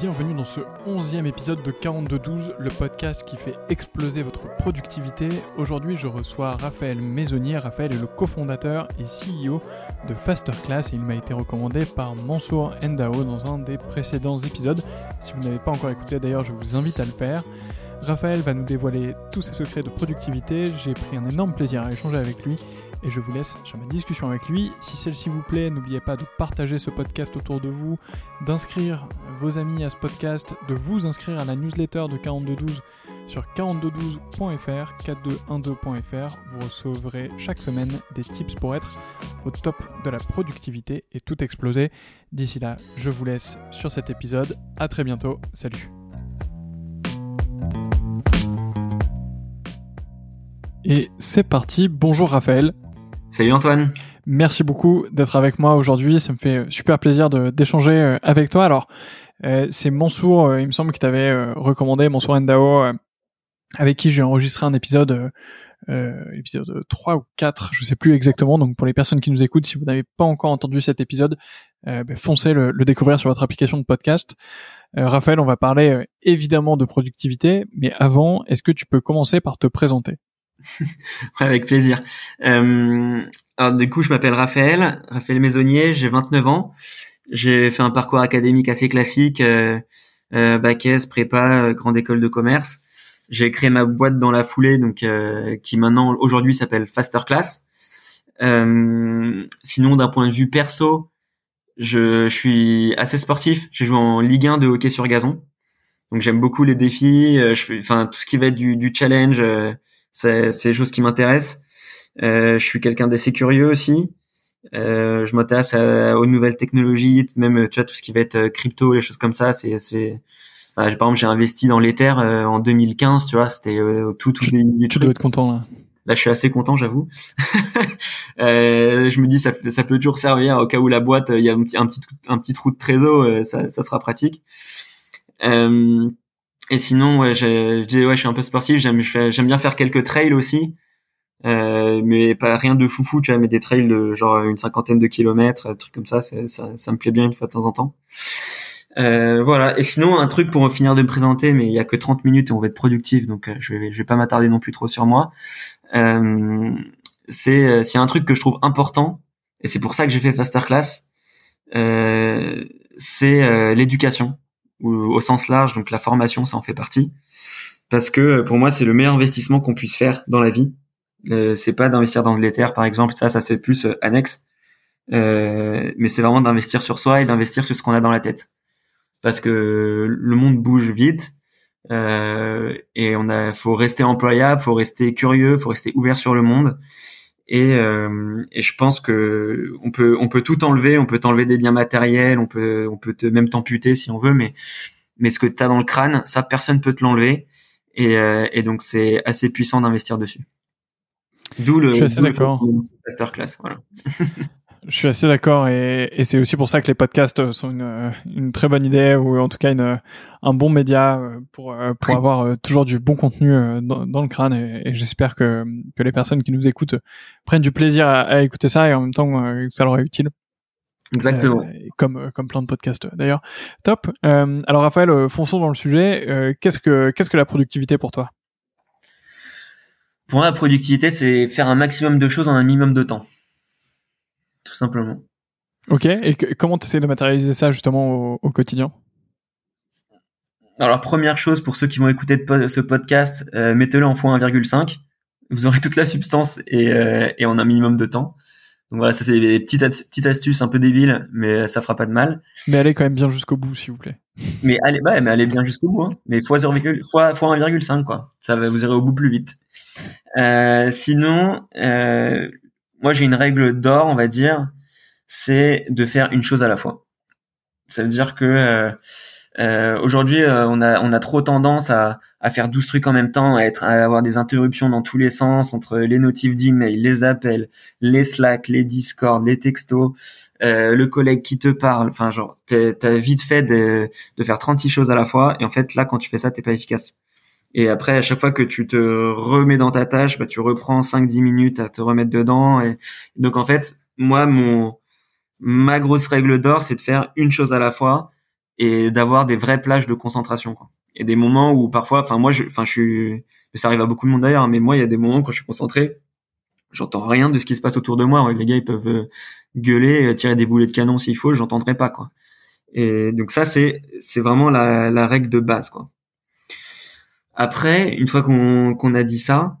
bienvenue dans ce onzième épisode de 4212, le podcast qui fait exploser votre productivité. Aujourd'hui, je reçois Raphaël Maisonnier. Raphaël est le cofondateur et CEO de Fasterclass et il m'a été recommandé par Mansour Endao dans un des précédents épisodes. Si vous n'avez pas encore écouté, d'ailleurs, je vous invite à le faire. Raphaël va nous dévoiler tous ses secrets de productivité. J'ai pris un énorme plaisir à échanger avec lui et je vous laisse sur ma discussion avec lui. Si celle-ci vous plaît, n'oubliez pas de partager ce podcast autour de vous, d'inscrire vos amis à ce podcast, de vous inscrire à la newsletter de 4212 sur 4212.fr, 4212.fr. Vous recevrez chaque semaine des tips pour être au top de la productivité et tout exploser. D'ici là, je vous laisse sur cet épisode. À très bientôt. Salut. Et c'est parti. Bonjour Raphaël. Salut Antoine. Merci beaucoup d'être avec moi aujourd'hui. Ça me fait super plaisir d'échanger euh, avec toi. Alors, euh, c'est Mansour, euh, il me semble, qui t'avait recommandé, Mansour Endao, avec qui j'ai enregistré un épisode, épisode 3 ou 4, je sais plus exactement. Donc, pour les personnes qui nous écoutent, si vous n'avez pas encore entendu cet épisode, ben, foncez le, le, découvrir sur votre application de podcast. Raphaël, on va parler évidemment de productivité, mais avant, est-ce que tu peux commencer par te présenter? avec plaisir. Euh, alors du coup, je m'appelle Raphaël, Raphaël Maisonnier, j'ai 29 ans. J'ai fait un parcours académique assez classique, euh, euh, prépa, euh, grande école de commerce. J'ai créé ma boîte dans la foulée, donc euh, qui maintenant aujourd'hui s'appelle Faster Class. Euh, sinon, d'un point de vue perso, je, je suis assez sportif. J'ai joué en Ligue 1 de hockey sur gazon, donc j'aime beaucoup les défis. je fais, enfin tout ce qui va être du, du challenge c'est des choses qui m'intéressent. Euh, je suis quelqu'un d'assez curieux aussi. Euh, je m'intéresse aux nouvelles technologies, même tu vois tout ce qui va être euh, crypto, les choses comme ça. C'est, c'est, par exemple, j'ai investi dans l'Ether euh, en 2015, tu vois, c'était euh, tout tout début. Tu dois être content là. Là, je suis assez content, j'avoue. je me dis, ça, ça peut toujours servir au cas où la boîte, il y a un petit, un petit, un petit trou de trésor, ça, ça sera pratique. Euh, et sinon, ouais, je, je, ouais, je suis un peu sportif. J'aime, j'aime bien faire quelques trails aussi, euh, mais pas rien de foufou, tu vois, mais des trails de genre une cinquantaine de kilomètres, un truc comme ça, ça, ça me plaît bien une fois de temps en temps. Euh, voilà. Et sinon, un truc pour finir de me présenter, mais il y a que 30 minutes et on va être productif, donc euh, je vais, je vais pas m'attarder non plus trop sur moi. Euh, c'est, euh, c'est un truc que je trouve important, et c'est pour ça que j'ai fait Faster Class. Euh, c'est l'éducation au sens large, donc la formation, ça en fait partie. Parce que pour moi, c'est le meilleur investissement qu'on puisse faire dans la vie. Euh, c'est pas d'investir dans de l'éther, par exemple, ça, ça c'est plus euh, annexe. Euh, mais c'est vraiment d'investir sur soi et d'investir sur ce qu'on a dans la tête. Parce que le monde bouge vite euh, et on a, faut rester employable, faut rester curieux, faut rester ouvert sur le monde. Et, euh, et, je pense que on peut on peut tout enlever, on peut t'enlever des biens matériels, on peut on peut te même t'amputer si on veut, mais mais ce que tu as dans le crâne, ça personne peut te l'enlever. Et, euh, et donc c'est assez puissant d'investir dessus. D'où le, je suis assez d'accord. Masterclass, voilà. Je suis assez d'accord et, et c'est aussi pour ça que les podcasts sont une, une, très bonne idée ou en tout cas une, un bon média euh, pour, euh, pour avoir euh, toujours du bon contenu dans, dans le crâne et, et j'espère que, que les personnes qui nous écoutent prennent du plaisir à, à écouter ça et en même temps que ça leur est utile. Exactement. Euh, comme comme plein de podcasts d'ailleurs. Top. Euh, alors Raphaël, fonçons dans le sujet. qu'est-ce que qu'est-ce que la productivité pour toi? Pour moi, la productivité, c'est faire un maximum de choses en un minimum de temps tout simplement. Ok, et comment tu essaies de matérialiser ça justement au, quotidien? Alors, première chose, pour ceux qui vont écouter ce podcast, euh, mettez-le en x1,5. Vous aurez toute la substance et, euh, et en un minimum de temps. Donc voilà, ça c'est des petites, petites astuces un peu débiles, mais ça fera pas de mal. Mais allez quand même bien jusqu'au bout, s'il vous plaît. Mais allez, bah, mais allez bien jusqu'au bout. Hein. Mais x 1,5 quoi. Ça va, vous irez au bout plus vite. Euh, sinon, euh, moi j'ai une règle d'or, on va dire, c'est de faire une chose à la fois. Ça veut dire que euh, euh, aujourd'hui euh, on a trop tendance à, faire 12 trucs en même temps, à être à avoir des interruptions dans tous les sens entre les notifs d'email, les appels, les Slack, les Discord, les textos, le collègue qui te parle. Enfin genre t'as vite fait de, de faire 36 choses à la fois et en fait là quand tu fais ça t'es pas efficace. Et après, à chaque fois que tu te remets dans ta tâche, bah, tu reprends 5-10 minutes à te remettre dedans. Et donc, en fait, moi, mon ma grosse règle d'or, c'est de faire une chose à la fois et d'avoir des vraies plages de concentration. Quoi. Et des moments où parfois, enfin moi, je, enfin je suis, ça arrive à beaucoup de monde d'ailleurs, mais moi il y a des moments quand je suis concentré, j'entends rien de ce qui se passe autour de moi. Les gars ils peuvent euh, gueuler, euh, tirer des boulets de canon s'il faut, j'entendrai pas quoi. Et donc ça c'est c'est vraiment la, la règle de base quoi. Après, une fois qu'on a dit ça,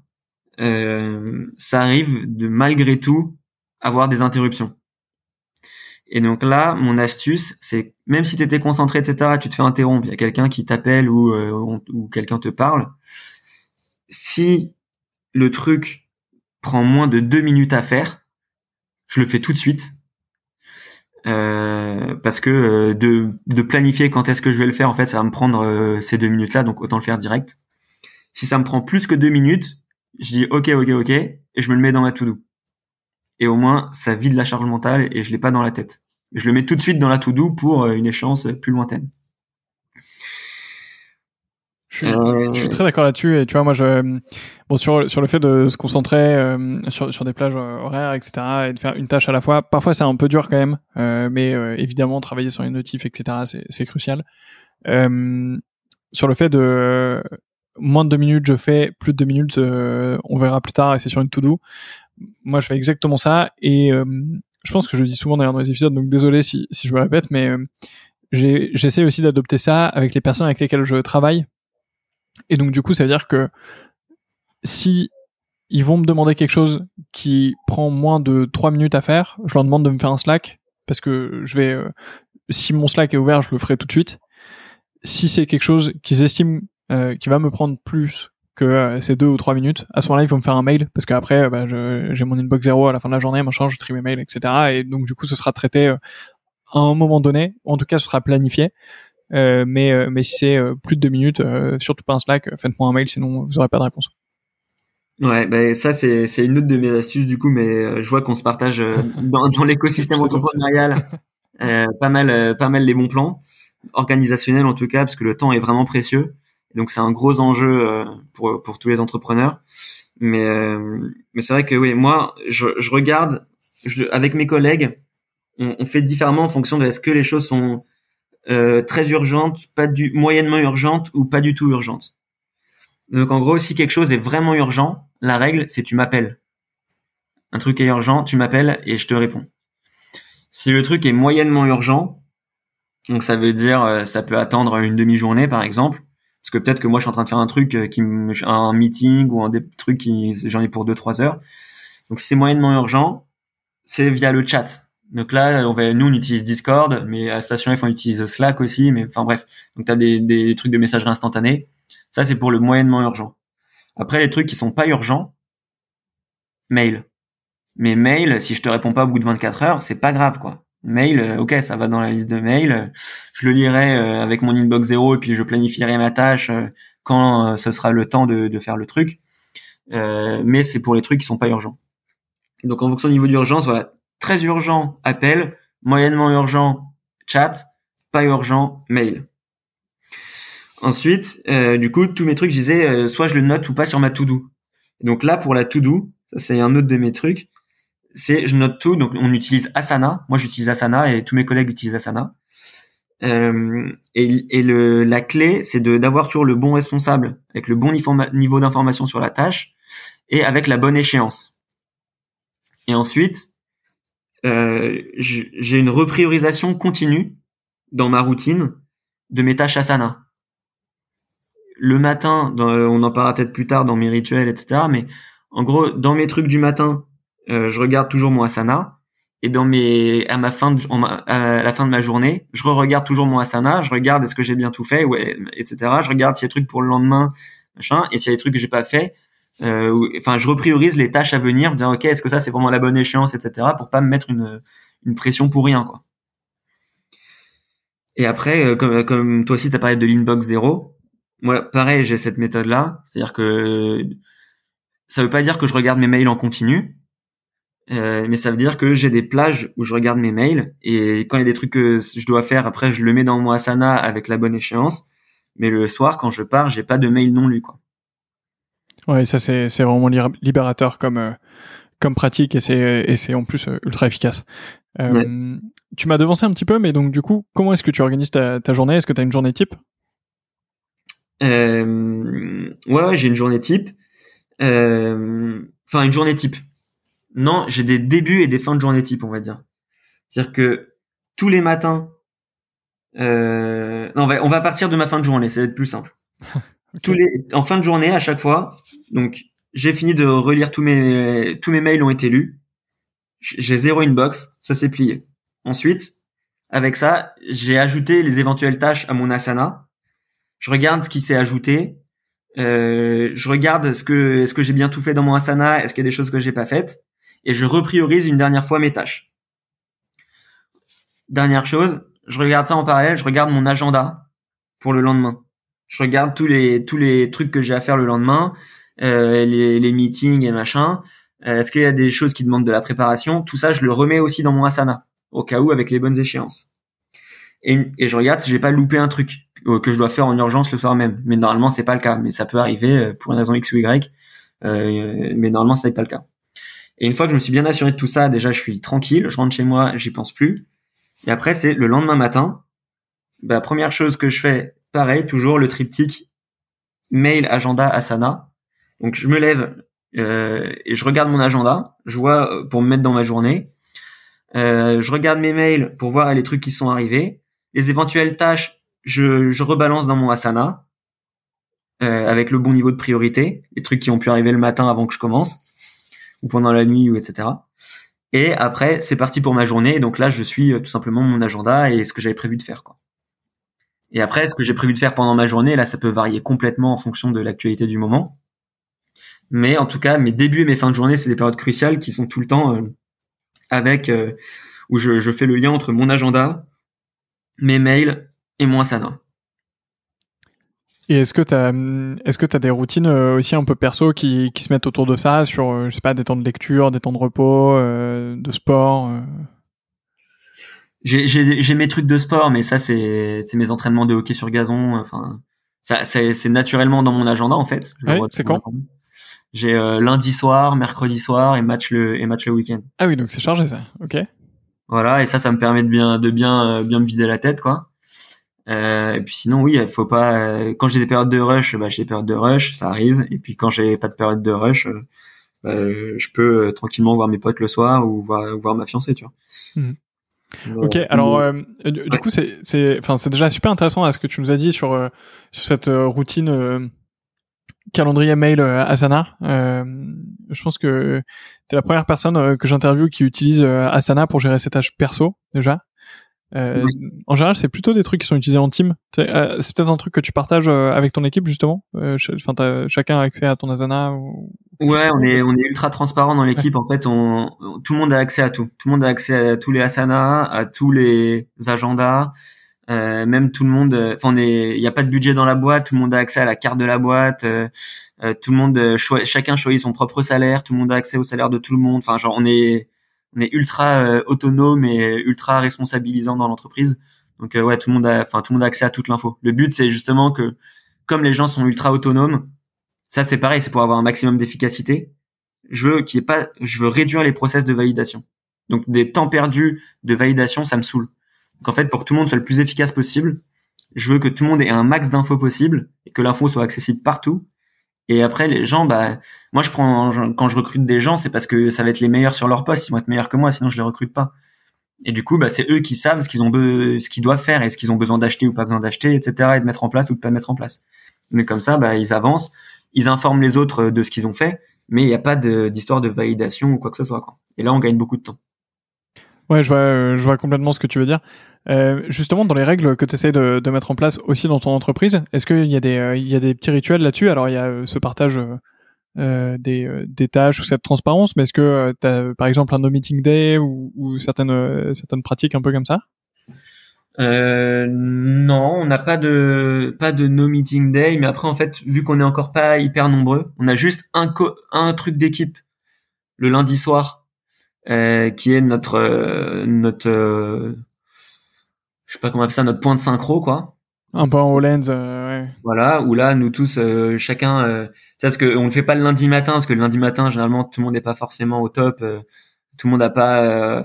euh, ça arrive de malgré tout avoir des interruptions. Et donc là, mon astuce, c'est même si tu étais concentré, etc., tu te fais interrompre, il y a quelqu'un qui t'appelle ou, euh, ou quelqu'un te parle. Si le truc prend moins de deux minutes à faire, je le fais tout de suite. Euh, parce que euh, de, de planifier quand est-ce que je vais le faire, en fait, ça va me prendre euh, ces deux minutes-là, donc autant le faire direct. Si ça me prend plus que deux minutes, je dis ok, ok, ok, et je me le mets dans ma to-do et au moins ça vide la charge mentale et je l'ai pas dans la tête. Je le mets tout de suite dans la to-do pour euh, une échéance plus lointaine. Je suis, je suis très d'accord là-dessus et tu vois moi je bon sur sur le fait de se concentrer euh, sur sur des plages horaires etc et de faire une tâche à la fois parfois c'est un peu dur quand même euh, mais euh, évidemment travailler sur les notifs etc c'est c'est crucial. Sur le fait de moins de deux minutes je fais plus de deux minutes on verra plus tard et c'est sur une to do moi je fais exactement ça et euh, je pense que je le dis souvent d'ailleurs dans les épisodes donc désolé si, si je me répète mais euh, j'essaie aussi d'adopter ça avec les personnes avec lesquelles je travaille et donc du coup ça veut dire que si ils vont me demander quelque chose qui prend moins de 3 minutes à faire je leur demande de me faire un Slack parce que je vais euh, si mon Slack est ouvert je le ferai tout de suite si c'est quelque chose qu'ils estiment euh, qui va me prendre plus que euh, c'est deux ou trois minutes. À ce moment-là, il faut me faire un mail parce qu'après, bah, j'ai mon inbox zéro à la fin de la journée, machin, je trie mes mails, etc. Et donc du coup, ce sera traité euh, à un moment donné. En tout cas, ce sera planifié. Euh, mais euh, mais si c'est plus de deux minutes, surtout pas un Slack, faites-moi un mail, sinon vous aurez pas de réponse. Ouais, ben ça c'est c'est une autre de mes astuces du coup, mais je vois qu'on se partage dans, dans l'écosystème entrepreneurial pas mal pas mal les bons plans organisationnels en tout cas parce que le temps est vraiment précieux donc c'est un gros enjeu euh, pour pour tous les entrepreneurs. Mais euh, mais c'est vrai que oui, moi je, je regarde je, avec mes collègues, on, on, fait différemment en fonction de est-ce que les choses sont euh, très urgentes, pas du moyennement urgentes ou pas du tout urgentes. Donc en gros, si quelque chose est vraiment urgent, la règle c'est tu m'appelles. Un truc est urgent, tu m'appelles et je te réponds. Si le truc est moyennement urgent, donc ça veut dire ça peut attendre une demi-journée par exemple, parce que peut-être que moi je suis en train de faire un truc euh, qui un meeting ou un des trucs qui j'en ai pour deux trois heures. Donc si c'est moyennement urgent, c'est via le chat. Donc là, on va, nous on utilise Discord, mais à Station F on utilise Slack aussi. Mais enfin bref, donc t'as des, des trucs de messagerie instantanée. Ça c'est pour le moyennement urgent. Après les trucs qui sont pas urgents, mail. Mais mail, si je te réponds pas au bout de 24 heures, c'est pas grave quoi. Mail, euh, ok, ça va dans la liste de mails. Je le lirai euh, avec mon inbox zéro et puis je planifierai ma tâche euh, quand ce sera le temps de, de faire le truc. mais c'est pour les trucs qui sont pas urgents. Donc en fonction du niveau d'urgence, voilà, très urgent, appel, moyennement urgent, chat, pas urgent, mail. Ensuite, du coup, tous mes trucs, je disais, soit je le note ou pas sur ma to-do. Donc là, pour la to-do, ça c'est un autre de mes trucs, c'est je note tout. Donc on utilise Asana. Moi j'utilise Asana et tous mes collègues utilisent Asana. Euh, et, le, la clé, c'est d'avoir toujours le bon responsable avec le bon niveau d'information sur la tâche et avec la bonne échéance. Et ensuite, euh, j'ai une repriorisation continue dans ma routine de mes tâches Asana. Le matin, dans, on en parlera peut-être plus tard dans mes rituels, etc. Mais en gros, dans mes trucs du matin, euh, je regarde toujours mon asana et dans mes à ma fin de, à la fin de ma journée, je re-regarde toujours mon asana, je regarde est-ce que j'ai bien tout fait, ouais, etc. Je regarde s'il y a des trucs pour le lendemain, machin, et s'il y a des trucs que j'ai pas fait, euh, enfin je repriorise les tâches à venir, dire ok est-ce que ça c'est vraiment la bonne échéance, etc. Pour pas me mettre une une pression pour rien quoi. Et après, euh, comme, toi aussi, tu as parlé de l'inbox zéro. Moi, pareil, j'ai cette méthode-là. C'est-à-dire que ça veut pas dire que je regarde mes mails en continu. Euh, mais ça veut dire que j'ai des plages où je regarde mes mails et quand il y a des trucs que je dois faire, après je le mets dans mon Asana avec la bonne échéance. Mais le soir, quand je pars, j'ai pas de mail non lu. Ouais, ça c'est c'est vraiment libérateur comme euh, comme pratique et c'est et c'est en plus euh, ultra efficace. tu m'as devancé un petit peu, mais donc du coup, comment est-ce que tu organises ta, ta journée? Est-ce que tu as une journée type? Euh, Ouais, j'ai une journée type. Euh, enfin, une journée type. Non, j'ai des débuts et des fins de journée type, on va dire. C'est-à-dire que tous les matins, euh, non, on va, on va partir de ma fin de journée, ça va être plus simple. En fin de journée, à chaque fois, donc j'ai fini de relire tous mes tous mes mails ont été lus. J'ai zéro inbox, ça s'est plié. Ensuite, avec ça, j'ai ajouté les éventuelles tâches à mon Asana. Je regarde ce qui s'est ajouté. Euh, je regarde ce que est-ce que j'ai bien tout fait dans mon Asana, est-ce qu'il y a des choses que j'ai pas faites, et je repriorise une dernière fois mes tâches. Dernière chose, je regarde ça en parallèle, je regarde mon agenda pour le lendemain. Je regarde tous les tous les trucs que j'ai à faire le lendemain, euh, les, les meetings et machin. Euh, est-ce qu'il y a des choses qui demandent de la préparation? Tout ça, je le remets aussi dans mon Asana au cas où avec les bonnes échéances. Et, et je regarde si j'ai pas loupé un truc euh, que je dois faire en urgence le soir même. Mais normalement, c'est pas le cas. Mais ça peut arriver pour une raison X ou Y. Mais normalement, ça n'est pas le cas. Et une fois que je me suis bien assuré de tout ça, déjà, je suis tranquille. Je rentre chez moi, j'y pense plus. Et après, c'est le lendemain matin. Bah, première chose que je fais, pareil, toujours le triptyque mail, agenda, asana. Donc, je me lève euh, et je regarde mon agenda. Je vois pour me mettre dans ma journée. Euh, je regarde mes mails pour voir les trucs qui sont arrivés. Les éventuelles tâches, je, je rebalance dans mon Asana euh, avec le bon niveau de priorité. Les trucs qui ont pu arriver le matin avant que je commence ou pendant la nuit ou etc. Et après, c'est parti pour ma journée. Donc là, je suis euh, tout simplement mon agenda et ce que j'avais prévu de faire. Quoi. Et après, ce que j'ai prévu de faire pendant ma journée, là, ça peut varier complètement en fonction de l'actualité du moment. Mais en tout cas, mes débuts et mes fins de journée, c'est des périodes cruciales qui sont tout le temps euh, avec euh, où je, fais le lien entre mon agenda, mes mails et mon Asana. Et est-ce que tu as, que as des routines euh, aussi un peu perso qui, se mettent autour de ça, sur, je sais pas, des temps de lecture, des temps de repos, de sport. J'ai mes trucs de sport, mais ça, c'est mes entraînements de hockey sur gazon. Enfin, ça, c'est naturellement dans mon agenda, en fait. Ouais, c'est quand J'ai euh, lundi soir, mercredi soir et match le, et match le week-end. Ah oui, donc c'est chargé, ça. Ok. Voilà, et ça, ça me permet de bien, de bien, bien me vider la tête, quoi. Euh, et puis sinon, oui, il faut pas. Euh, quand j'ai des périodes de rush, bah, j'ai des périodes de rush, ça arrive. Et puis quand j'ai pas de période de rush, euh, bah, je peux euh, tranquillement voir mes potes le soir ou voir, voir ma fiancée, tu vois. Mmh. Ok, alors du, ouais. coup c'est c'est enfin c'est déjà super intéressant à ce que tu nous as dit sur sur cette routine calendrier mail Asana. je pense que tu es la première personne que j'interviewe qui utilise Asana pour gérer ses tâches perso déjà. Euh, oui. En général, c'est plutôt des trucs qui sont utilisés en team. Euh, c'est peut-être un truc que tu partages euh, avec ton équipe justement. Enfin, chacun a accès à ton Asana. Ou... Ouais, on est on est ultra transparent dans l'équipe. En fait, on, tout le monde a accès à tout. Tout le monde a accès à tous les Asana, à tous les agendas. Euh, même tout le monde, enfin, il n'y a pas de budget dans la boîte. Tout le monde a accès à la carte de la boîte. tout le monde, chacun choisit son propre salaire. Tout le monde a accès au salaire de tout le monde. Enfin, genre, on est on est ultra euh, autonome et ultra responsabilisant dans l'entreprise. Donc euh, ouais, tout le monde a, enfin tout le monde a accès à toute l'info. Le but c'est justement que comme les gens sont ultra autonomes, ça c'est pareil, c'est pour avoir un maximum d'efficacité. Je veux qu'il pas, je veux réduire les process de validation. Donc des temps perdus de validation, ça me saoule. Donc en fait, pour que tout le monde soit le plus efficace possible, je veux que tout le monde ait un max d'infos possible et que l'info soit accessible partout et après, les gens, bah, moi, je prends, quand je recrute des gens, c'est parce que ça va être les meilleurs sur leur poste. Ils vont être meilleurs que moi, sinon je les recrute pas. Et du coup, bah, c'est eux qui savent ce qu'ils ont, ce qu'ils doivent faire et ce qu'ils ont besoin d'acheter ou pas besoin d'acheter, etc. et de mettre en place ou de pas mettre en place. Mais comme ça, bah, ils avancent, ils informent les autres de ce qu'ils ont fait, mais il n'y a pas d'histoire de, validation ou quoi que ce soit, quoi. Et là, on gagne beaucoup de temps. Ouais, je vois, je vois complètement ce que tu veux dire. Euh, justement, dans les règles que tu essaies de, de, mettre en place aussi dans ton entreprise, est-ce qu'il y, a des, euh, il y a des petits rituels là-dessus? Alors, il y a euh, ce partage euh, des, euh, des tâches ou cette transparence, mais est-ce que tu as par exemple un no meeting day ou, ou certaines, certaines pratiques un peu comme ça? Euh, non, on n'a pas de pas de no meeting day, mais après en fait, vu qu'on est encore pas hyper nombreux, on a juste un co un truc d'équipe le lundi soir euh, qui est notre notre je sais pas comment on appelle ça, notre point de synchro, quoi. Un peu en lens, euh, ouais. Voilà, où là, nous tous, euh, chacun, euh, parce que on le fait pas le lundi matin, parce que le lundi matin, généralement, tout le monde n'est pas forcément au top, euh, tout le monde n'a pas,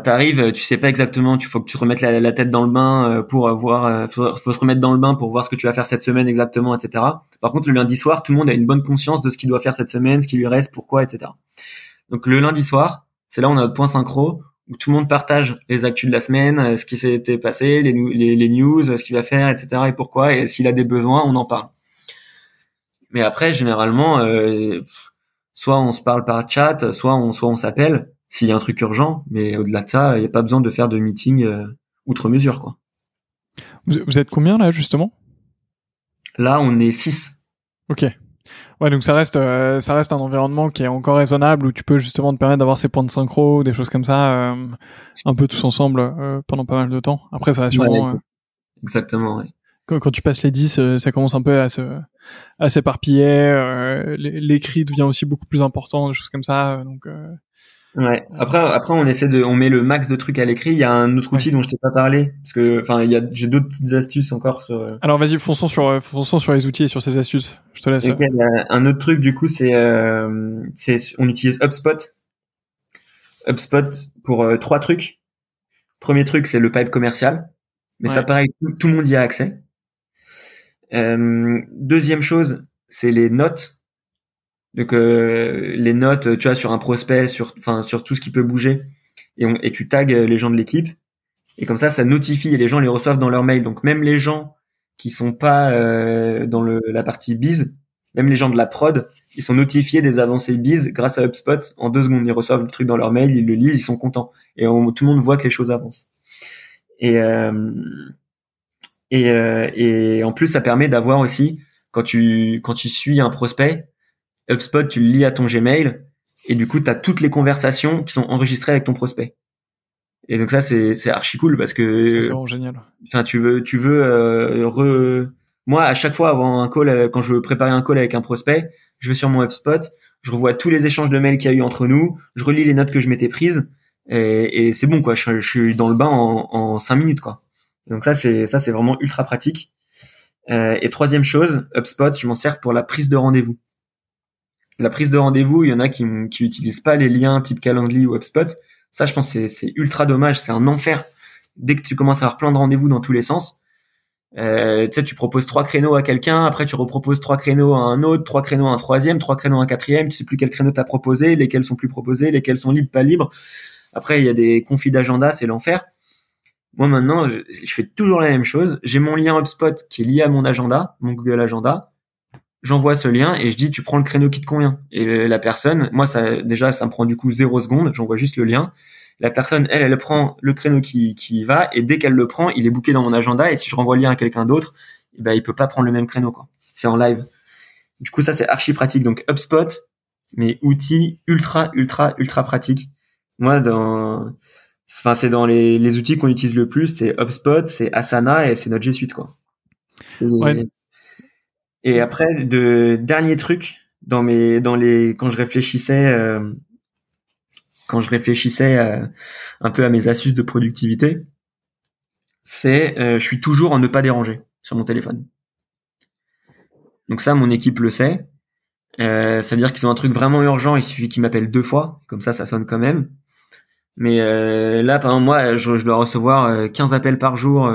T'arrives, tu sais pas exactement, tu faut que tu remettes la, tête dans le bain euh, pour voir, euh, faut, faut, se remettre dans le bain pour voir ce que tu vas faire cette semaine exactement, etc. Par contre, le lundi soir, tout le monde a une bonne conscience de ce qu'il doit faire cette semaine, ce qui lui reste, pourquoi, etc. Donc le lundi soir, c'est là où on a notre point synchro où tout le monde partage les actus de la semaine, euh, ce qui s'était passé, les, news, ce qu'il va faire, etc. et pourquoi, et s'il a des besoins, on en parle. Mais après, généralement, euh, soit on se parle par chat, soit on s'appelle s'il y a un truc urgent, mais au-delà de ça, il n'y a pas besoin de faire de meeting euh, outre mesure, quoi. Vous, êtes combien là justement? Là, on est 6. Ok. Ouais, donc ça reste, euh, ça reste un environnement qui est encore raisonnable où tu peux justement te permettre d'avoir ces points de synchro, des choses comme ça, euh, un peu tous ensemble pendant pas mal de temps. Après, ça va sûrement. exactement. Ouais. Quand, quand, tu passes les 10, ça commence un peu à se, à s'éparpiller. L'écrit devient aussi beaucoup plus important, des choses comme ça. Donc Ouais. Après, après, on essaie de, on met le max de trucs à l'écrit. Il y a un autre outil dont je t'ai pas parlé, parce que, enfin, il y a, j'ai d'autres petites astuces encore sur. Euh, Alors, vas-y, fonçons sur, euh, fonçons sur les outils et sur ces astuces. Je te laisse. Okay, un autre truc, du coup, c'est, euh, c'est, on utilise HubSpot. HubSpot pour euh, trois trucs. Premier truc, c'est le pipe commercial. Mais ça, pareil, tout, le monde y a accès. deuxième chose, c'est les notes donc euh, les notes, tu vois, sur un prospect, sur, enfin, sur tout ce qui peut bouger, et, on, et tu tags les gens de l'équipe, et comme ça, ça notifie et les gens les reçoivent dans leur mail. Donc même les gens qui sont pas euh, dans le, la partie biz, même les gens de la prod, ils sont notifiés des avancées biz grâce à HubSpot. En deux secondes, ils reçoivent le truc dans leur mail, ils le lisent, ils sont contents, et tout le monde voit que les choses avancent. Et euh, et, euh, et en plus, ça permet d'avoir aussi quand tu quand tu suis un prospect, HubSpot, tu le lis à ton Gmail et du coup, tu as toutes les conversations qui sont enregistrées avec ton prospect. Et donc ça, c'est, c'est archi cool parce que c'est vraiment génial. Enfin, tu veux, tu veux euh, re... moi à chaque fois avant un call, euh, quand je veux préparer un call avec un prospect, je vais sur mon HubSpot, je revois tous les échanges de mails qu'il y a eu entre nous, je relis les notes que je m'étais prises et, et c'est bon quoi. Je, je, suis dans le bain en, en cinq minutes quoi. Donc ça, c'est ça, c'est vraiment ultra pratique. Euh, et troisième chose, HubSpot, je m'en sers pour la prise de rendez-vous la prise de rendez-vous, il y en a qui qui utilisent pas les liens type Calendly ou HubSpot. Ça, je pense, c'est ultra dommage. C'est un enfer. Dès que tu commences à avoir plein de rendez-vous dans tous les sens, euh, tu sais, tu proposes trois créneaux à quelqu'un, après tu reproposes trois créneaux à un autre, trois créneaux à un troisième, trois créneaux à un quatrième. Tu sais plus quel créneau t'as proposé, lesquels sont plus proposés, lesquels sont libres, pas libres. Après, il y a des conflits d'agenda, c'est l'enfer. Moi maintenant, je, je, fais toujours la même chose. J'ai mon lien HubSpot qui est lié à mon agenda, mon Google Agenda j'envoie ce lien et je dis tu prends le créneau qui te convient. Et la personne, moi ça déjà ça me prend du coup zéro seconde, j'envoie juste le lien. La personne, elle, elle prend le créneau qui, qui va et dès qu'elle le prend, il est booké dans mon agenda et si je renvoie le lien à quelqu'un d'autre, eh ben il peut pas prendre le même créneau quoi. C'est en live. Du coup ça c'est archi pratique. Donc HubSpot, mais outil ultra ultra ultra pratique. Moi dans enfin c'est dans les, les outils qu'on utilise le plus, c'est HubSpot, c'est Asana et c'est notre G Suite quoi. Et après, de dernier truc dans mes dans les quand je réfléchissais euh, quand je réfléchissais euh, un peu à mes astuces de productivité, c'est euh, je suis toujours en ne pas déranger sur mon téléphone. Donc ça, mon équipe le sait. Euh, ça veut dire qu'ils ont un truc vraiment urgent, il suffit qu'ils m'appellent deux fois, comme ça, ça sonne quand même. Mais euh, là, par exemple, moi, je, je dois recevoir 15 appels par jour,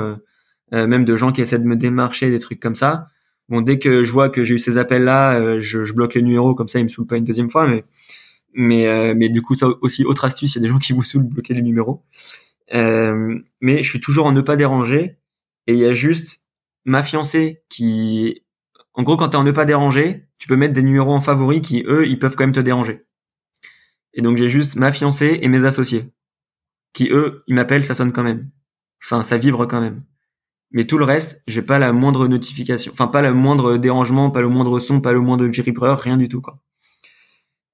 même de gens qui essaient de me démarcher, des trucs comme ça. Bon, dès que je vois que j'ai eu ces appels-là, euh, je, bloque les numéros comme ça, ils me saoulent pas une deuxième fois. Mais mais euh, mais du coup, ça aussi autre astuce, il y a des gens qui vous saoulent bloquer les numéros. Euh, mais je suis toujours en ne pas déranger. Et il y a juste ma fiancée qui, en gros, quand t'es en ne pas déranger, tu peux mettre des numéros en favoris qui eux, ils peuvent quand même te déranger. Et donc j'ai juste ma fiancée et mes associés qui eux, ils m'appellent, ça sonne quand même. Enfin, ça vibre quand même. Mais tout le reste, j'ai pas la moindre notification, enfin pas le moindre dérangement, pas le moindre son, pas le moindre vibreur, rien du tout quoi.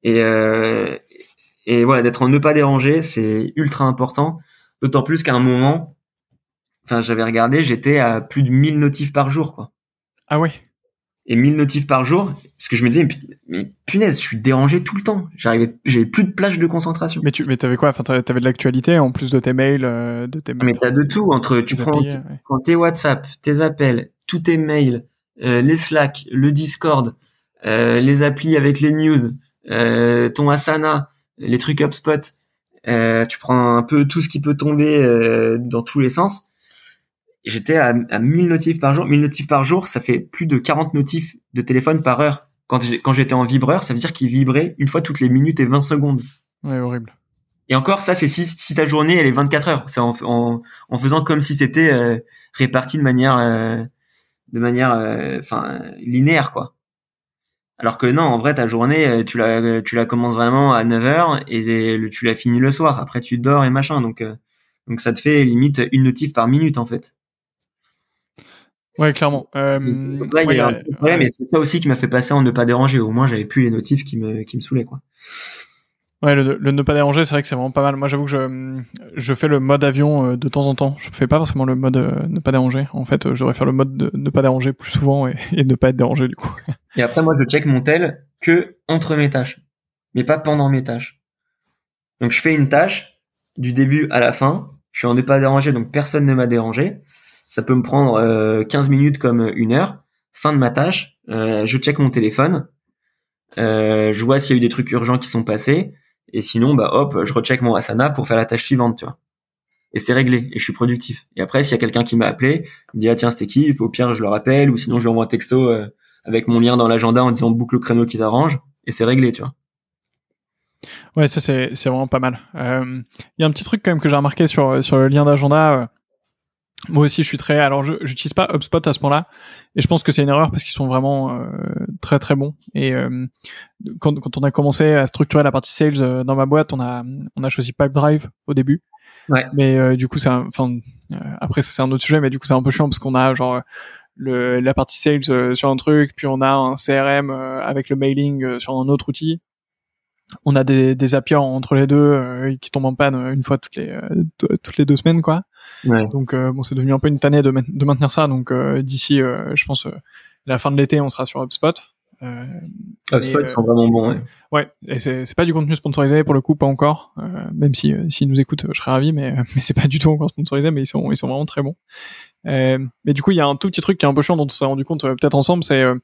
Et euh, et voilà, d'être en ne pas déranger, c'est ultra important. D'autant plus qu'à un moment, enfin j'avais regardé, j'étais à plus de 1000 notifs par jour quoi. Ah ouais et 1000 notifs par jour parce que je me disais mais punaise je suis dérangé tout le temps. J'arrivais j'avais plus de plage de concentration. Mais tu mais t'avais quoi? Enfin t'avais de l'actualité en plus de tes mails euh, de tes mails mais t'as de tout. Entre tu prends, tes WhatsApp tes appels tous tes mails euh, les Slack le Discord euh, les applis avec les news euh, ton Asana les trucs HubSpot Euh, tu prends un peu tout ce qui peut tomber euh, dans tous les sens. J'étais à, à 1000 notifs par jour. 1000 notifs par jour, ça fait plus de 40 notifs de téléphone par heure. Quand j'ai- quand j'étais en vibreur, ça veut dire qu'il vibrait une fois toutes les minutes et 20 secondes. Ouais, horrible. Et encore, ça, c'est si, si ta journée, elle est 24 heures. C'est en, en, en faisant comme si c'était euh, réparti de manière, euh, de manière, euh, enfin, linéaire, quoi. Alors que non, en vrai, ta journée, euh, tu la, tu la commences vraiment à 9 heures et le- tu la finis le soir. Après, tu dors et machin. Donc, euh, donc ça te fait limite une notif par minute, en fait. Ouais, clairement. Euh, Donc là, il ouais, y a un ouais, petit problème, ouais. et c'est ça aussi qui m'a fait passer en ne pas déranger. Au moins, j'avais plus les notifs qui me, qui me saoulaient, quoi. Ouais, le, le ne pas déranger, c'est vrai que c'est vraiment pas mal. Moi, j'avoue que je, je fais le mode avion euh, de temps en temps. Je fais pas forcément le mode euh, ne pas déranger. En fait, euh, devrais faire le mode de ne pas déranger plus souvent et, et ne pas être dérangé du coup. Et après, moi, je check mon tel que entre mes tâches, mais pas pendant mes tâches. Donc, je fais une tâche du début à la fin. Je suis en ne pas déranger, donc personne ne m'a dérangé. Ça peut me prendre euh, 15 minutes comme une heure. Fin de ma tâche, euh, je check mon téléphone. Euh, je vois s'il y a eu des trucs urgents qui sont passés. Et sinon, bah hop, je recheck mon Asana pour faire la tâche suivante, tu vois. Et c'est réglé, et je suis productif. Et après, s'il y a quelqu'un qui m'a appelé, il me dit ah tiens cette équipe, au pire je le rappelle, ou sinon je lui envoie un texto euh, avec mon lien dans l'agenda en disant boucle le créneau qui t'arrange, et c'est réglé, tu vois. Ouais, ça c'est vraiment pas mal. Il y a un petit truc quand même que j'ai remarqué sur sur le lien d'agenda. Moi aussi, je suis très. Alors, je j'utilise pas HubSpot à ce moment-là, et je pense que c'est une erreur parce qu'ils sont vraiment euh, très très bons. Et euh, quand quand on a commencé à structurer la partie sales euh, dans ma boîte, on a on a choisi Pipedrive au début. Ouais. Mais euh, du coup, c'est enfin euh, après c'est un autre sujet, mais du coup c'est un peu chiant parce qu'on a genre le la partie sales sur un truc, puis on a un CRM euh, avec le mailing euh, sur un autre outil on a des, des API entre les deux euh, qui tombent en panne euh, une fois toutes les euh, toutes les deux semaines quoi. Ouais. Donc euh, bon c'est devenu un peu une tannée de, ma- de maintenir ça donc euh, d'ici euh, je pense euh, la fin de l'été on sera sur HubSpot. Euh, HubSpot, ils sont vraiment bons, ouais. ouais et c'est pas du contenu sponsorisé pour le coup pas encore euh, même si s'ils nous écoutent je serais ravi mais mais c'est pas du tout encore sponsorisé mais ils sont ils sont vraiment très bons. Euh, mais du coup il y a un tout petit truc qui est un peu chiant dont on s'est rendu compte euh, peut-être ensemble c'est euh,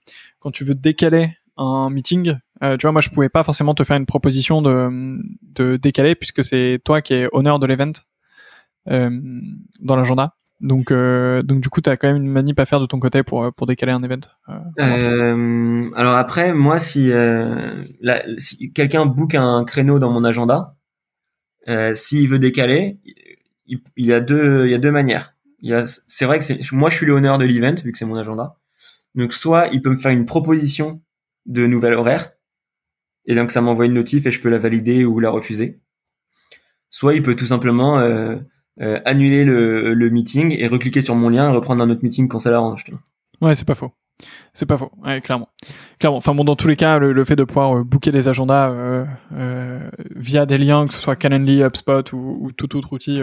quand tu veux décaler un meeting, euh, tu vois, moi je pouvais pas forcément te faire une proposition de, de décaler puisque c'est toi qui es honneur de l'event euh, dans l'agenda. Donc, euh, donc du coup, tu as quand même une manip à faire de ton côté pour, pour décaler un event. Alors après, moi, si, quelqu'un book un créneau dans mon agenda, s'il veut décaler, il, y a deux, il y a deux manières. C'est vrai que moi, je suis le honneur de l'event vu que c'est mon agenda. Donc, soit il peut me faire une proposition de nouvel horaire, et donc ça m'envoie une notif et je peux la valider ou la refuser. Soit il peut tout simplement euh, euh, annuler le, le meeting et recliquer sur mon lien et reprendre un autre meeting quand ça l'arrange. Ouais, c'est pas faux. C'est pas faux, ouais, clairement. Clairement. Enfin bon, dans tous les cas, le, le fait de pouvoir euh, booker des agendas euh, euh, via des liens, que ce soit Calendly, HubSpot ou, ou tout autre outil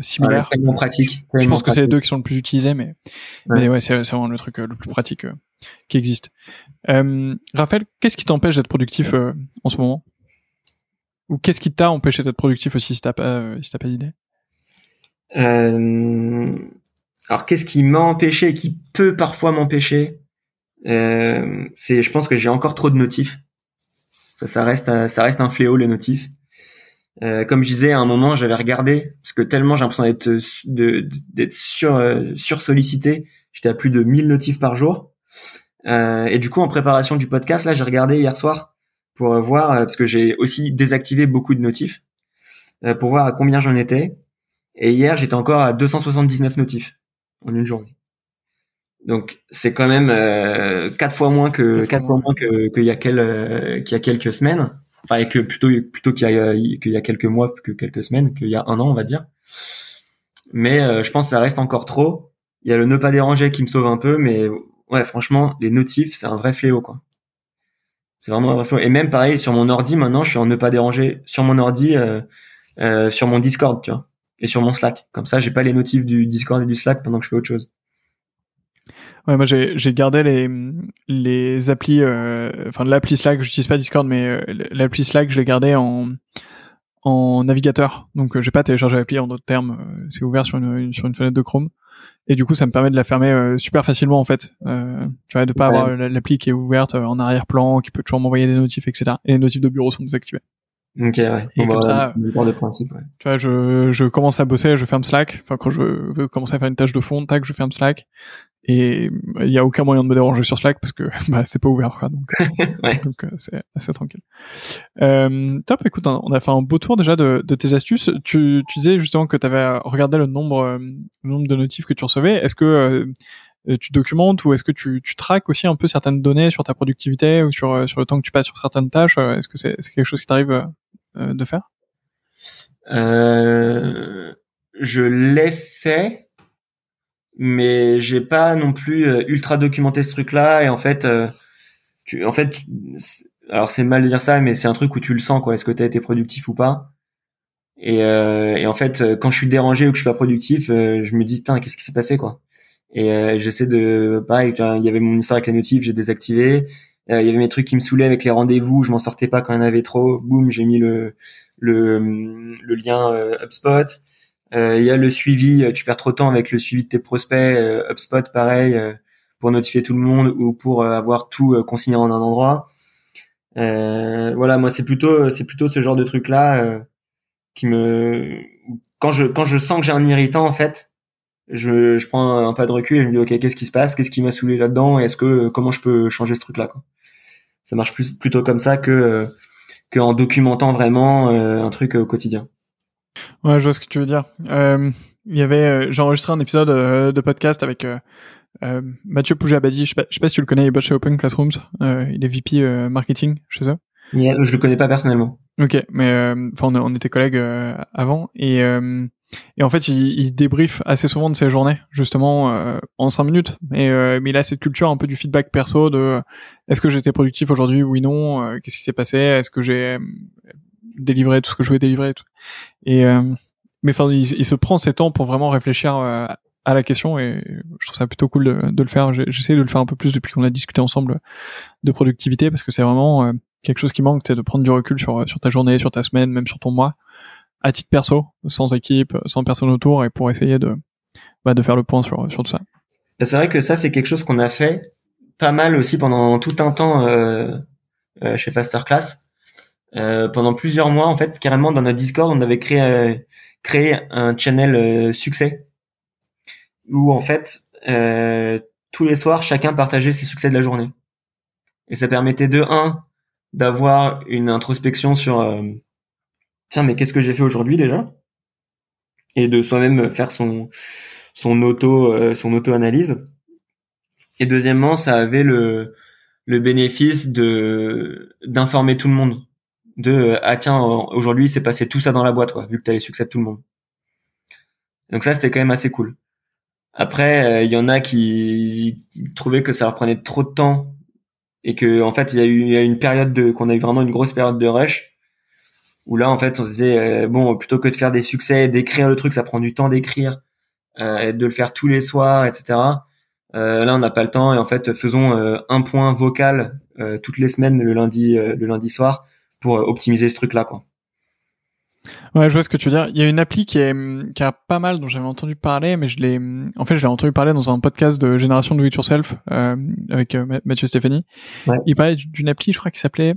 similaire. Tellement pratique. Je pense que c'est les deux qui sont le plus utilisés, mais Ouais. mais ouais, c'est c'est vraiment le truc le plus pratique qui existe. Euh, Raphaël, qu'est-ce qui t'empêche d'être productif euh, en ce moment? Ou qu'est-ce qui t'a empêché d'être productif aussi si t'as pas euh, si t'as pas d'idée? Euh, alors, qu'est-ce qui m'a empêché et qui peut parfois m'empêcher? C'est, je pense que j'ai encore trop de notifs. Ça, ça reste, ça reste un fléau les notifs. Comme je disais, à un moment, j'avais regardé parce que tellement j'ai l'impression d'être d'être sur sur sollicité. J'étais à plus de 1000 notifs par jour. Euh, et du coup, en préparation du podcast, là, j'ai regardé hier soir pour euh, voir euh, parce que j'ai aussi désactivé beaucoup de notifs euh, pour voir à combien j'en étais. Et hier, j'étais encore à 279 notifs en une journée. Donc c'est quand même euh, quatre fois moins que Quatre fois moins que qu'il y a quel, euh, qu'il y a quelques semaines. Enfin et que plutôt plutôt qu'il y a qu'il y a quelques mois que quelques semaines, qu'il y a un an on va dire. Mais euh, je pense que ça reste encore trop. Il y a le ne pas déranger qui me sauve un peu, mais ouais franchement les notifs c'est un vrai fléau quoi. C'est vraiment un vrai fléau. Et même pareil sur mon ordi maintenant je suis en ne pas déranger sur mon ordi euh, euh, sur mon Discord tu vois et sur mon Slack. Comme ça j'ai pas les notifs du Discord et du Slack pendant que je fais autre chose. Ouais, moi j'ai gardé les les applis, euh, enfin l'appli Slack, j'utilise pas Discord, mais euh, l'appli Slack, je l'ai gardé en en navigateur. Donc j'ai pas téléchargé l'appli en d'autres termes, c'est ouvert sur une- sur une fenêtre de Chrome. Et du coup, ça me permet de la fermer euh, super facilement en fait. Euh, tu vois, de pas Ouais. avoir la- l'appli qui est ouverte euh, en arrière-plan, qui peut toujours m'envoyer des notifs, etc. Et les notifs de bureau sont désactivés. Ok, ouais. Et comme ça, de principe, ouais. Tu vois, je, je commence à bosser, je ferme Slack. Enfin, quand je veux commencer à faire une tâche de fond, tac, je ferme Slack. Et il y a aucun moyen de me déranger sur Slack parce que bah c'est pas ouvert quoi, donc ouais. donc euh, c'est assez tranquille. Euh, top, écoute, on a fait un beau tour déjà de, de tes astuces. Tu, tu disais justement que tu avais regardé le nombre euh, le nombre de notifs que tu recevais. Est-ce que euh, tu documentes ou est-ce que tu, tu traques aussi un peu certaines données sur ta productivité ou sur sur le temps que tu passes sur certaines tâches? Est-ce que c'est quelque chose qui t'arrive de faire? Euh, Je l'ai fait mais j'ai pas non plus euh, ultra documenté ce truc-là. Et en fait euh, tu en fait alors c'est mal de dire ça mais c'est un truc où tu le sens quoi. Est-ce que tu as été productif ou pas? Et, euh, et en fait quand je suis dérangé ou que je suis pas productif je me dis tiens qu'est-ce qui s'est passé quoi? Et j'essaie de pareil il y avait mon histoire avec les notifs j'ai désactivé il y avait mes trucs qui me saoulaient avec les rendez-vous je m'en sortais pas quand il y en avait trop boum j'ai mis le le, le lien HubSpot euh, il y a le suivi, euh, tu perds trop de temps avec le suivi de tes prospects, euh, HubSpot pareil, pour notifier tout le monde ou pour avoir tout consigné en un endroit. voilà, moi c'est plutôt c'est plutôt ce genre de truc là qui me quand je quand je sens que j'ai un irritant en fait, je, je prends un pas de recul et je me dis ok qu'est-ce qui se passe, qu'est-ce qui m'a saoulé là-dedans? Et est-ce que comment je peux changer ce truc là quoi? Ça marche plus plutôt comme ça que que en documentant vraiment un truc au quotidien. Ouais, je vois ce que tu veux dire. Euh, il y avait, euh, j'ai enregistré un épisode euh, de podcast avec euh, euh Mathieu Poujabadi. Je sais, pas, je sais pas si tu le connais, il bosse chez Open Classrooms. il est VP marketing chez eux. Yeah, je le connais pas personnellement. Ok, mais enfin on, on, était collègues avant et et en fait il, il débrief assez souvent de ses journées justement en cinq minutes. Mais mais il a cette culture un peu du feedback perso de est-ce que j'étais productif aujourd'hui? Oui non qu'est-ce qui s'est passé? Est-ce que j'ai délivrer tout ce que je voulais délivrer et tout? Et euh, mais enfin, il, se prend ses temps pour vraiment réfléchir euh, à la question et je trouve ça plutôt cool de, de le faire. J'essaie de le faire un peu plus depuis qu'on a discuté ensemble de productivité parce que c'est vraiment euh, quelque chose qui manque, c'est de prendre du recul sur sur ta journée, sur ta semaine, même sur ton mois, à titre perso, sans équipe, sans personne autour et pour essayer de bah, de faire le point sur sur tout ça. C'est vrai que ça c'est quelque chose qu'on a fait pas mal aussi pendant tout un temps euh, chez Faster Class euh, pendant plusieurs mois, en fait, carrément dans notre Discord, on avait créé euh, créé un channel euh, succès où en fait tous les soirs chacun partageait ses succès de la journée. Et ça permettait de un d'avoir une introspection sur tiens mais qu'est-ce que j'ai fait aujourd'hui déjà? Et de soi-même faire son son auto son auto analyse. Et deuxièmement, ça avait le le bénéfice de d'informer tout le monde. De euh, ah tiens aujourd'hui il s'est passé tout ça dans la boîte quoi vu que t'as les succès de tout le monde. Donc ça c'était quand même assez cool. Après euh, il y en a qui trouvaient que ça leur prenait trop de temps et que en fait il y a eu y a une période de qu'on a eu vraiment une grosse période de rush où là en fait on se disait euh, bon plutôt que de faire des succès d'écrire le truc ça prend du temps d'écrire euh, de le faire tous les soirs etc euh, là on n'a pas le temps et en fait faisons un point vocal toutes les semaines le lundi le lundi soir pour optimiser ce truc-là, quoi. Ouais, je vois ce que tu veux dire. Il y a une appli qui est qui a pas mal dont j'avais entendu parler, mais je l'ai en fait je l'ai entendu parler dans un podcast de génération Do It Yourself euh, avec Mathieu Stéphanie. Ouais. Il parlait d'une appli, je crois, qui s'appelait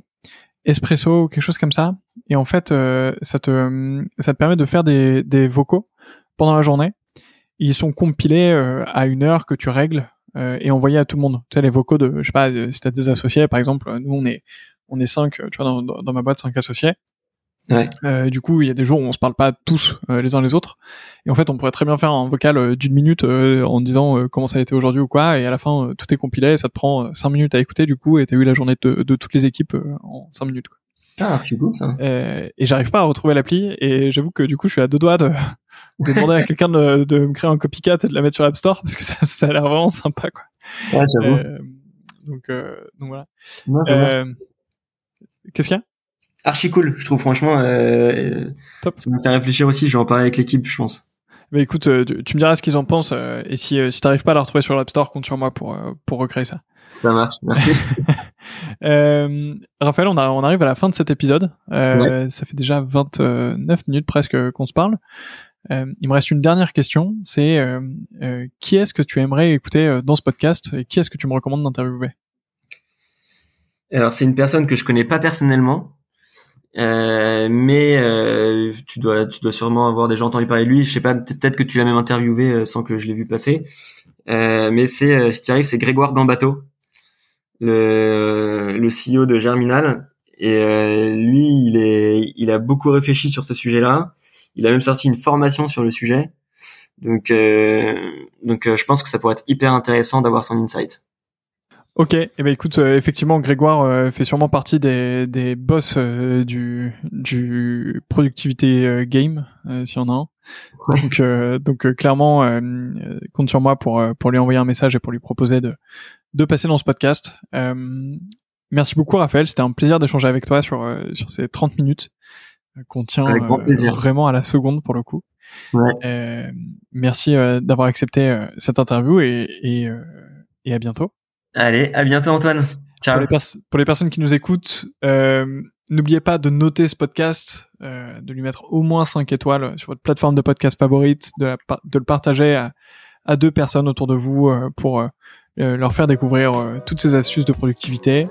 Espresso ou quelque chose comme ça. Et en fait, euh, ça te ça te permet de faire des des vocaux pendant la journée. Ils sont compilés euh, à une heure que tu règles et envoyés à tout le monde. Tu sais les vocaux de je sais pas si t'as des associés par exemple. Nous on est on est cinq, tu vois, dans, dans ma boîte, cinq associés. Ouais. Euh, du coup, il y a des jours où on se parle pas tous euh, les uns les autres. Et en fait, on pourrait très bien faire un vocal euh, d'une minute en disant comment ça a été aujourd'hui ou quoi. Et à la fin, tout est compilé. Et ça te prend cinq minutes à écouter du coup. Et t'as eu la journée de, de toutes les équipes en cinq minutes. Quoi. Ah, c'est cool ça. et j'arrive pas à retrouver l'appli. Et j'avoue que du coup, je suis à deux doigts de, de demander à quelqu'un de, de, me créer un copycat et de la mettre sur App Store parce que ça, ça a l'air vraiment sympa quoi. Ouais, j'avoue. donc, donc voilà. Ouais, Qu'est-ce qu'il y a? Archi cool, je trouve franchement. Euh, Top. Ça m'a fait réfléchir aussi. Je vais en parler avec l'équipe, je pense. Mais écoute, euh, tu me diras ce qu'ils en pensent euh, et si si t'arrives pas à la retrouver sur l'App Store, compte sur moi pour pour recréer ça. Ça marche, merci. Raphaël, on, a, on arrive à la fin de cet épisode. Ça fait déjà 29 minutes presque qu'on se parle. il me reste une dernière question, c'est qui est-ce que tu aimerais écouter dans ce podcast et qui est-ce que tu me recommandes d'interviewer? Alors c'est une personne que je connais pas personnellement mais tu dois tu dois sûrement avoir déjà entendu parler de lui. Je sais pas, peut-être que tu l'as même interviewé sans que je l'ai vu passer. mais c'est si tu arrives, c'est Grégoire Gambato, le, le CEO de Germinal. Et lui, il est il a beaucoup réfléchi sur ce sujet-là. Il a même sorti une formation sur le sujet. Donc, euh, donc euh, je pense que ça pourrait être hyper intéressant d'avoir son insight. Ok, eh ben écoute, euh, effectivement, Grégoire fait sûrement partie des, des boss du, du productivité game, s'il y en a un. Donc, donc clairement, compte sur moi pour pour lui envoyer un message et pour lui proposer de de passer dans ce podcast. merci beaucoup, Raphaël. C'était un plaisir d'échanger avec toi sur sur ces 30 minutes qu'on tient vraiment à la seconde pour le coup. Ouais. Euh, merci euh, d'avoir accepté euh, cette interview et, et, et, à bientôt. Allez, à bientôt Antoine. Ciao. Pour les, pour les personnes qui nous écoutent, n'oubliez pas de noter ce podcast, de lui mettre au moins 5 étoiles sur votre plateforme de podcast favorite, de, la, de le partager à, à, deux personnes autour de vous pour leur faire découvrir toutes ces astuces de productivité.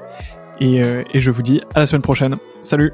Et, et je vous dis à la semaine prochaine. Salut